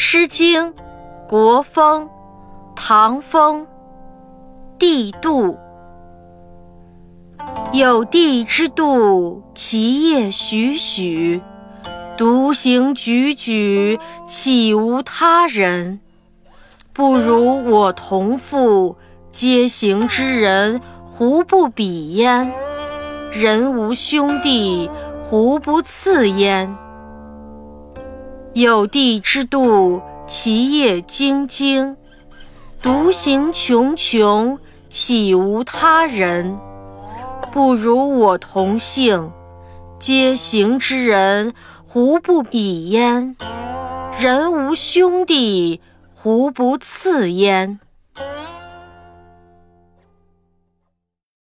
《诗经·国风·唐风·帝杜》有帝之度，其业栩栩；独行踽踽，岂无他人？不如我同父，皆行之人，胡不比焉？人无兄弟，胡不次焉？有地之度，其业精精；独行穷穷，岂无他人？不如我同姓，皆行之人，胡不比焉？人无兄弟，胡不次焉？